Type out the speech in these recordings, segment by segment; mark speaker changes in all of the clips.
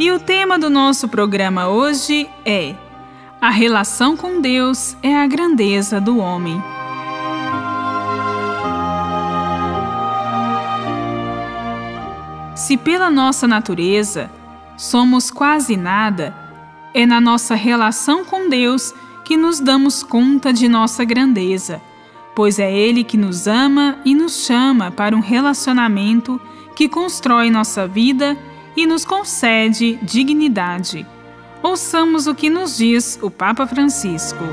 Speaker 1: E o tema do nosso programa hoje é: A relação com Deus é a grandeza do homem. Se pela nossa natureza somos quase nada, é na nossa relação com Deus que nos damos conta de nossa grandeza, pois é Ele que nos ama e nos chama para um relacionamento que constrói nossa vida e nos concede dignidade. Ouçamos o que nos diz o Papa Francisco.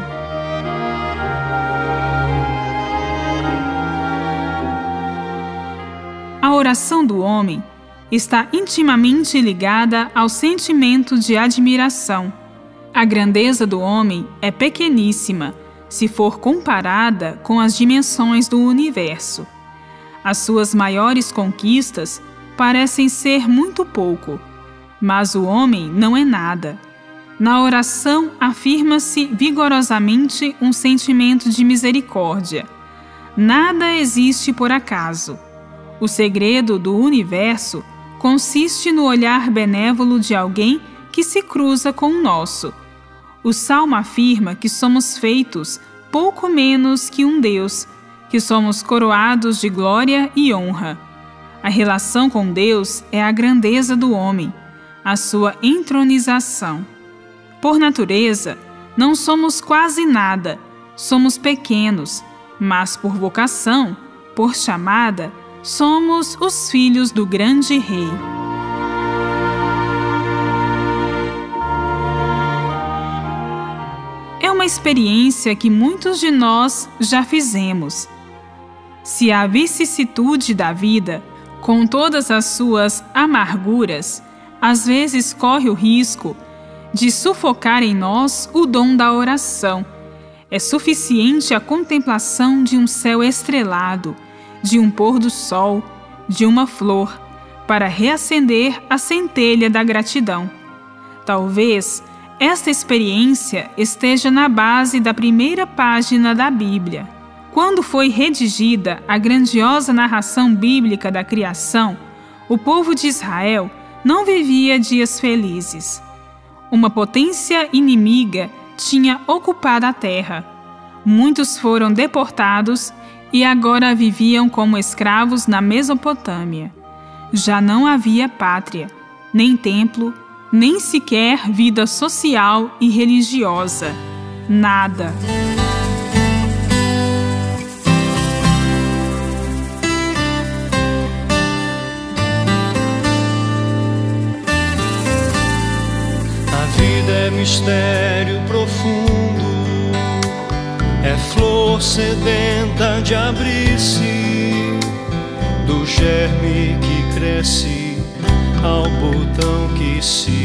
Speaker 1: A oração do homem está intimamente ligada ao sentimento de admiração. A grandeza do homem é pequeníssima se for comparada com as dimensões do universo. As suas maiores conquistas parecem ser muito pouco, mas o homem não é nada. Na oração afirma-se vigorosamente um sentimento de misericórdia. Nada existe por acaso. O segredo do universo consiste no olhar benévolo de alguém que se cruza com o nosso. O salmo afirma que somos feitos pouco menos que um Deus, que somos coroados de glória e honra. A relação com Deus é a grandeza do homem, a sua entronização. Por natureza, não somos quase nada, somos pequenos, mas por vocação, por chamada, somos os filhos do grande Rei. É uma experiência que muitos de nós já fizemos. Se a vicissitude da vida, com todas as suas amarguras, às vezes corre o risco de sufocar em nós o dom da oração, é suficiente a contemplação de um céu estrelado de um pôr do sol, de uma flor, para reacender a centelha da gratidão. Talvez esta experiência esteja na base da primeira página da Bíblia. Quando foi redigida a grandiosa narração bíblica da criação, o povo de Israel não vivia dias felizes. Uma potência inimiga tinha ocupado a terra. Muitos foram deportados e agora viviam como escravos na Mesopotâmia. Já não havia pátria, nem templo, nem sequer vida social e religiosa. Nada.
Speaker 2: Mistério profundo. É flor sedenta de abrir-se do germe que cresce ao botão que se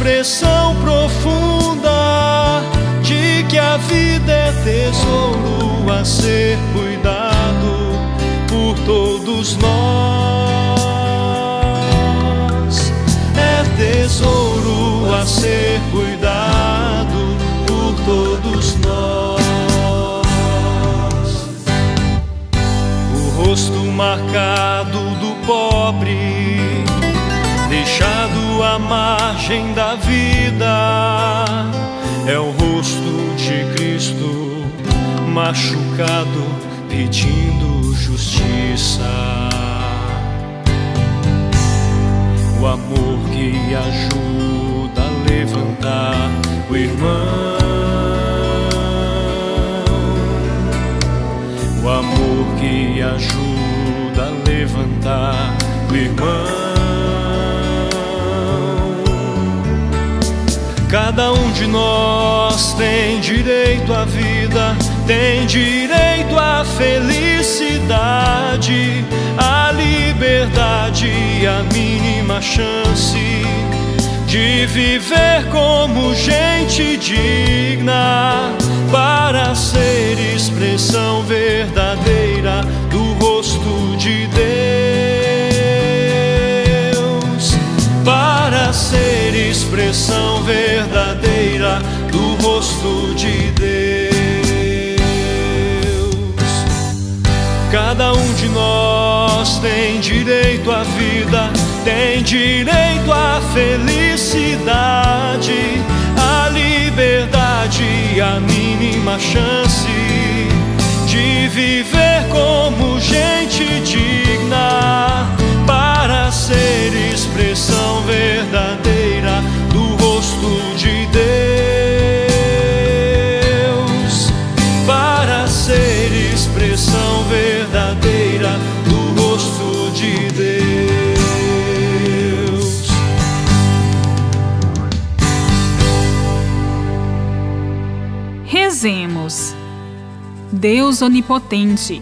Speaker 2: expressão profunda de que a vida é tesouro a ser cuidado por todos nós. É tesouro a ser cuidado todos nós. O rosto marcado do pobre, deixado margem da vida, é o rosto de Cristo machucado pedindo justiça. O amor que ajuda a levantar o irmão. O amor que ajuda a levantar o irmão. Cada um de nós tem direito à vida, tem direito à felicidade, à liberdade e a mínima chance de viver como gente digna para ser expressão verdadeira direito à vida tem direito à felicidade, à liberdade a mínima chance de viver como gente digna para ser expressão verdadeira
Speaker 1: Rezemos. Deus onipotente,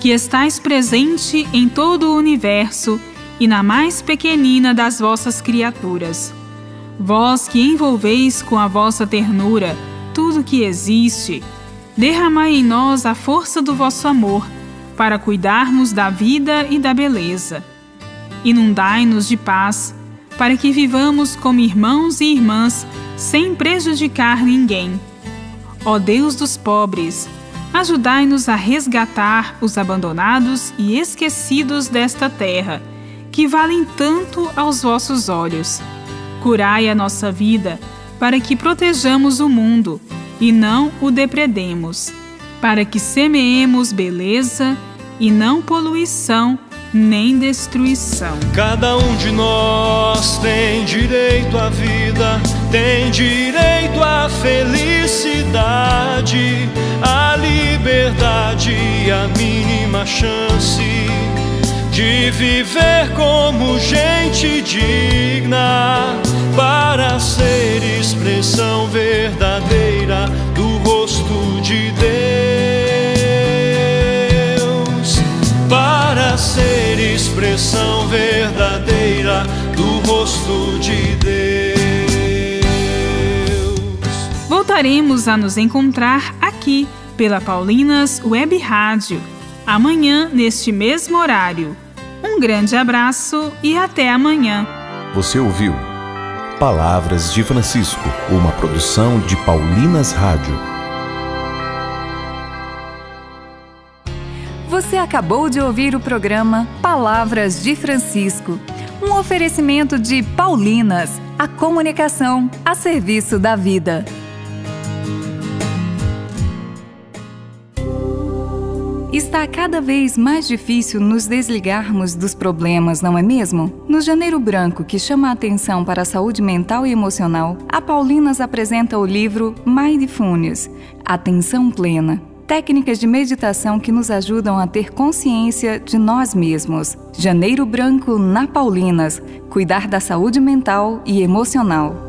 Speaker 1: que estais presente em todo o universo e na mais pequenina das vossas criaturas. Vós que envolveis com a vossa ternura tudo que existe, derramai em nós a força do vosso amor para cuidarmos da vida e da beleza. Inundai-nos de paz, para que vivamos como irmãos e irmãs sem prejudicar ninguém Ó Deus dos pobres, ajudai-nos a resgatar os abandonados e esquecidos desta terra, que valem tanto aos vossos olhos. Curai a nossa vida, para que protejamos o mundo e não o depredemos, para que semeemos beleza e não poluição nem destruição.
Speaker 2: Cada um de nós tem direito à vida, tem direito à felicidade, à liberdade e a mínima chance de viver como gente digna para ser expressão verdadeira do rosto de Deus, expressão verdadeira do rosto de Deus.
Speaker 1: Voltaremos a nos encontrar aqui pela Paulinas Web Rádio, amanhã neste mesmo horário. Um grande abraço e até amanhã.
Speaker 3: Você ouviu Palavras de Francisco, uma produção de Paulinas Rádio.
Speaker 4: Você acabou de ouvir o programa Palavras de Francisco, um oferecimento de Paulinas, a comunicação a serviço da vida. Está cada vez mais difícil nos desligarmos dos problemas, não é mesmo? No Janeiro Branco, que chama a atenção para a saúde mental e emocional, a Paulinas apresenta o livro Mindfulness Atenção Plena técnicas de meditação que nos ajudam a ter consciência de nós mesmos. Janeiro Branco na Paulinas cuidar da saúde mental e emocional.